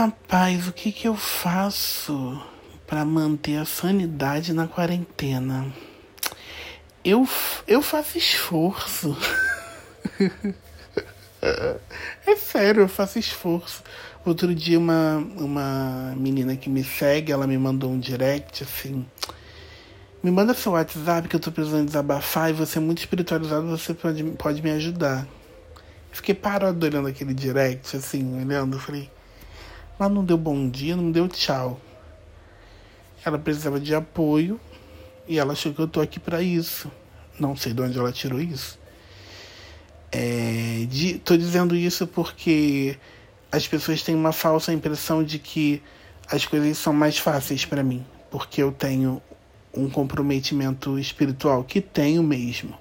Rapaz, o que que eu faço para manter a sanidade na quarentena? Eu, eu faço esforço. é sério, eu faço esforço. Outro dia, uma, uma menina que me segue, ela me mandou um direct assim. Me manda seu WhatsApp que eu tô precisando desabafar e você é muito espiritualizado, você pode, pode me ajudar. Fiquei parado olhando aquele direct, assim, olhando, falei. Mas não deu bom dia, não deu tchau. Ela precisava de apoio e ela achou que eu tô aqui para isso. Não sei de onde ela tirou isso. É, de, tô dizendo isso porque as pessoas têm uma falsa impressão de que as coisas são mais fáceis para mim, porque eu tenho um comprometimento espiritual, que tenho mesmo.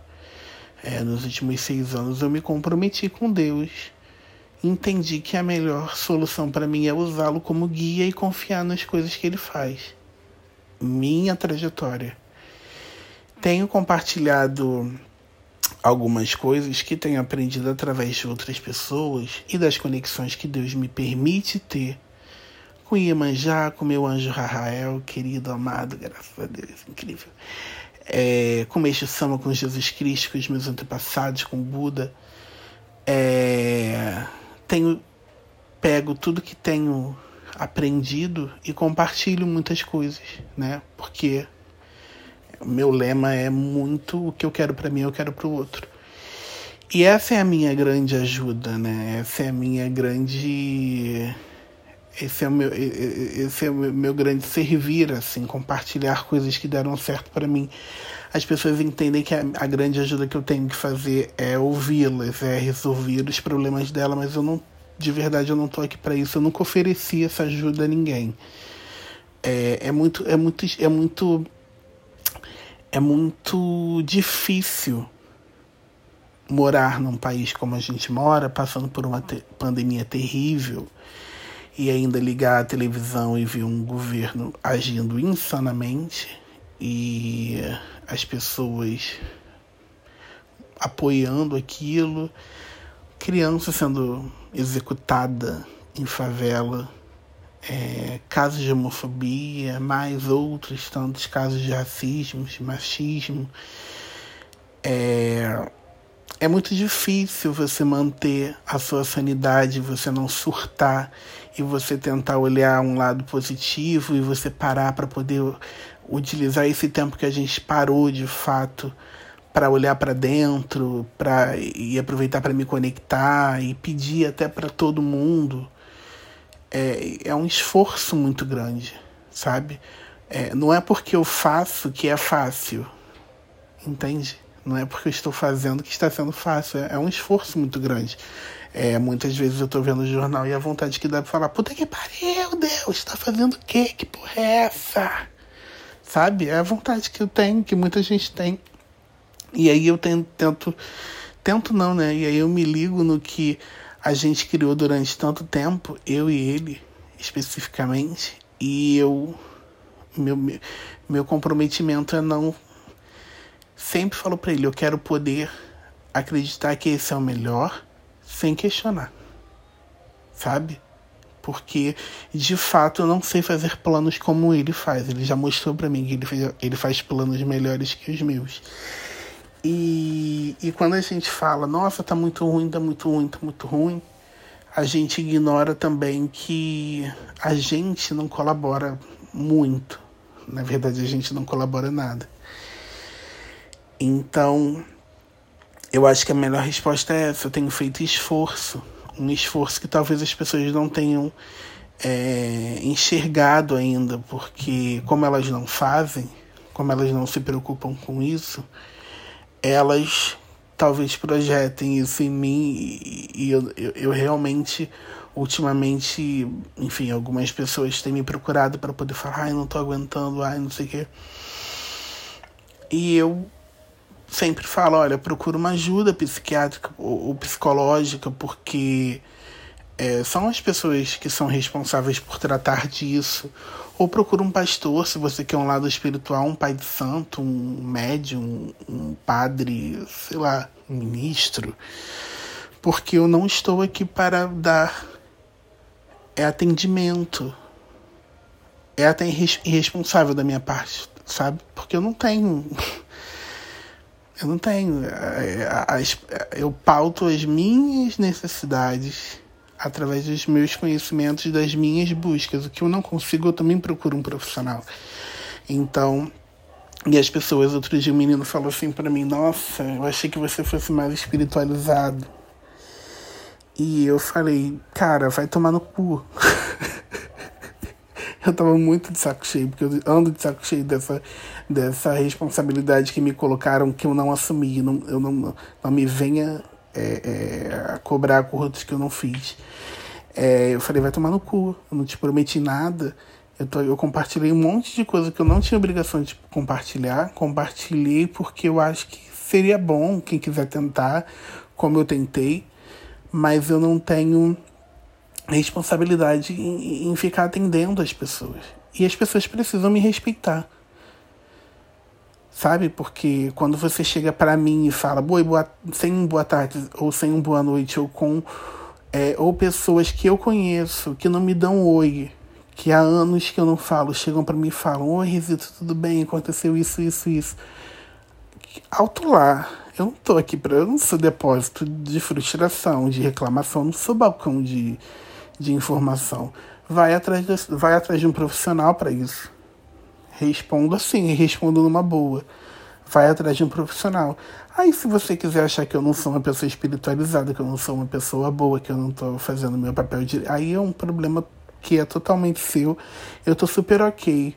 É, nos últimos seis anos eu me comprometi com Deus. Entendi que a melhor solução para mim é usá-lo como guia e confiar nas coisas que ele faz. Minha trajetória. Tenho compartilhado algumas coisas que tenho aprendido através de outras pessoas e das conexões que Deus me permite ter com Iemanjá, com meu anjo Rafael, querido, amado, graças a Deus, incrível. É, com Meixo Sama, com Jesus Cristo, com os meus antepassados, com Buda. É, tenho pego tudo que tenho aprendido e compartilho muitas coisas, né? Porque meu lema é muito o que eu quero para mim, eu quero para o outro. E essa é a minha grande ajuda, né? Essa é a minha grande esse é o meu esse é o meu grande servir assim, compartilhar coisas que deram certo para mim. As pessoas entendem que a, a, grande ajuda que eu tenho que fazer é ouvi-las, é resolver os problemas dela, mas eu não de verdade eu não tô aqui para isso. Eu nunca ofereci essa ajuda a ninguém. É, é muito é muito é muito é muito difícil morar num país como a gente mora, passando por uma te pandemia terrível, e ainda ligar a televisão e ver um governo agindo insanamente e as pessoas apoiando aquilo, criança sendo executada em favela é, casos de homofobia, mais outros tantos casos de racismo, de machismo. É, é muito difícil você manter a sua sanidade, você não surtar e você tentar olhar um lado positivo e você parar para poder utilizar esse tempo que a gente parou de fato para olhar para dentro, para e aproveitar para me conectar e pedir até para todo mundo é, é um esforço muito grande, sabe? É, não é porque eu faço que é fácil, entende? Não é porque eu estou fazendo que está sendo fácil, é, é um esforço muito grande. É, muitas vezes eu estou vendo o jornal e a vontade que dá para falar: puta que pariu, Deus, está fazendo o quê? Que porra é essa? Sabe? É a vontade que eu tenho, que muita gente tem. E aí eu tento, tento, tento não, né? E aí eu me ligo no que a gente criou durante tanto tempo, eu e ele especificamente, e eu meu meu comprometimento é não sempre falo para ele, eu quero poder acreditar que esse é o melhor sem questionar. Sabe? Porque de fato eu não sei fazer planos como ele faz. Ele já mostrou para mim que ele faz, ele faz planos melhores que os meus. E, e quando a gente fala, nossa, tá muito ruim, tá muito ruim, tá muito ruim, a gente ignora também que a gente não colabora muito. Na verdade, a gente não colabora nada. Então, eu acho que a melhor resposta é essa. Eu tenho feito esforço. Um esforço que talvez as pessoas não tenham é, enxergado ainda, porque como elas não fazem, como elas não se preocupam com isso, elas talvez projetem isso em mim e eu, eu, eu realmente ultimamente, enfim, algumas pessoas têm me procurado para poder falar, ai, não tô aguentando, ai, não sei o quê. E eu sempre falo, olha, procura uma ajuda psiquiátrica ou, ou psicológica, porque é, são as pessoas que são responsáveis por tratar disso. Ou procura um pastor, se você quer um lado espiritual, um pai de santo, um médium, um padre, sei lá, um ministro. Porque eu não estou aqui para dar é atendimento. É até irresponsável da minha parte, sabe? Porque eu não tenho. Eu não tenho. É, é, eu pauto as minhas necessidades através dos meus conhecimentos, das minhas buscas. O que eu não consigo, eu também procuro um profissional. Então, e as pessoas, outro dia um menino falou assim para mim: Nossa, eu achei que você fosse mais espiritualizado. E eu falei: Cara, vai tomar no cu. eu tava muito de saco cheio, porque eu ando de saco cheio dessa, dessa responsabilidade que me colocaram que eu não assumi. Não, eu não, não me venha é, é, cobrar curtos que eu não fiz. É, eu falei, vai tomar no cu, eu não te prometi nada. Eu, tô, eu compartilhei um monte de coisa que eu não tinha obrigação de compartilhar. Compartilhei porque eu acho que seria bom quem quiser tentar, como eu tentei, mas eu não tenho responsabilidade em, em ficar atendendo as pessoas. E as pessoas precisam me respeitar sabe? Porque quando você chega para mim e fala boa, boa, sem um boa tarde ou sem um boa noite ou com é, ou pessoas que eu conheço que não me dão oi, que há anos que eu não falo, chegam para mim e falam: Oi, Risito, tudo bem? Aconteceu isso, isso, isso. Alto lá. Eu não tô aqui para. Eu não sou depósito de frustração, de reclamação, não sou balcão de, de informação. Vai atrás, de, vai atrás de um profissional para isso. Respondo assim, respondo numa boa. Vai atrás de um profissional. Aí, se você quiser achar que eu não sou uma pessoa espiritualizada, que eu não sou uma pessoa boa, que eu não estou fazendo meu papel de. Aí é um problema que é totalmente seu. Eu tô super ok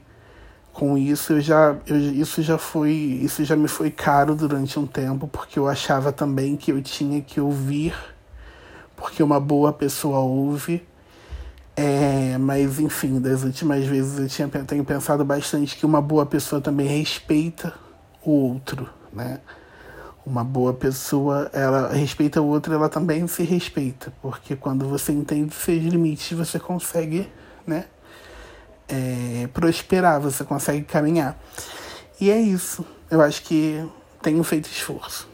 com isso. Eu já, eu, isso já foi, isso já me foi caro durante um tempo, porque eu achava também que eu tinha que ouvir, porque uma boa pessoa ouve. É, mas enfim, das últimas vezes eu tinha, tenho pensado bastante que uma boa pessoa também respeita o outro, né? Uma boa pessoa, ela respeita o outro, ela também se respeita, porque quando você entende seus limites, você consegue, né? É, prosperar, você consegue caminhar. E é isso. Eu acho que tenho feito esforço.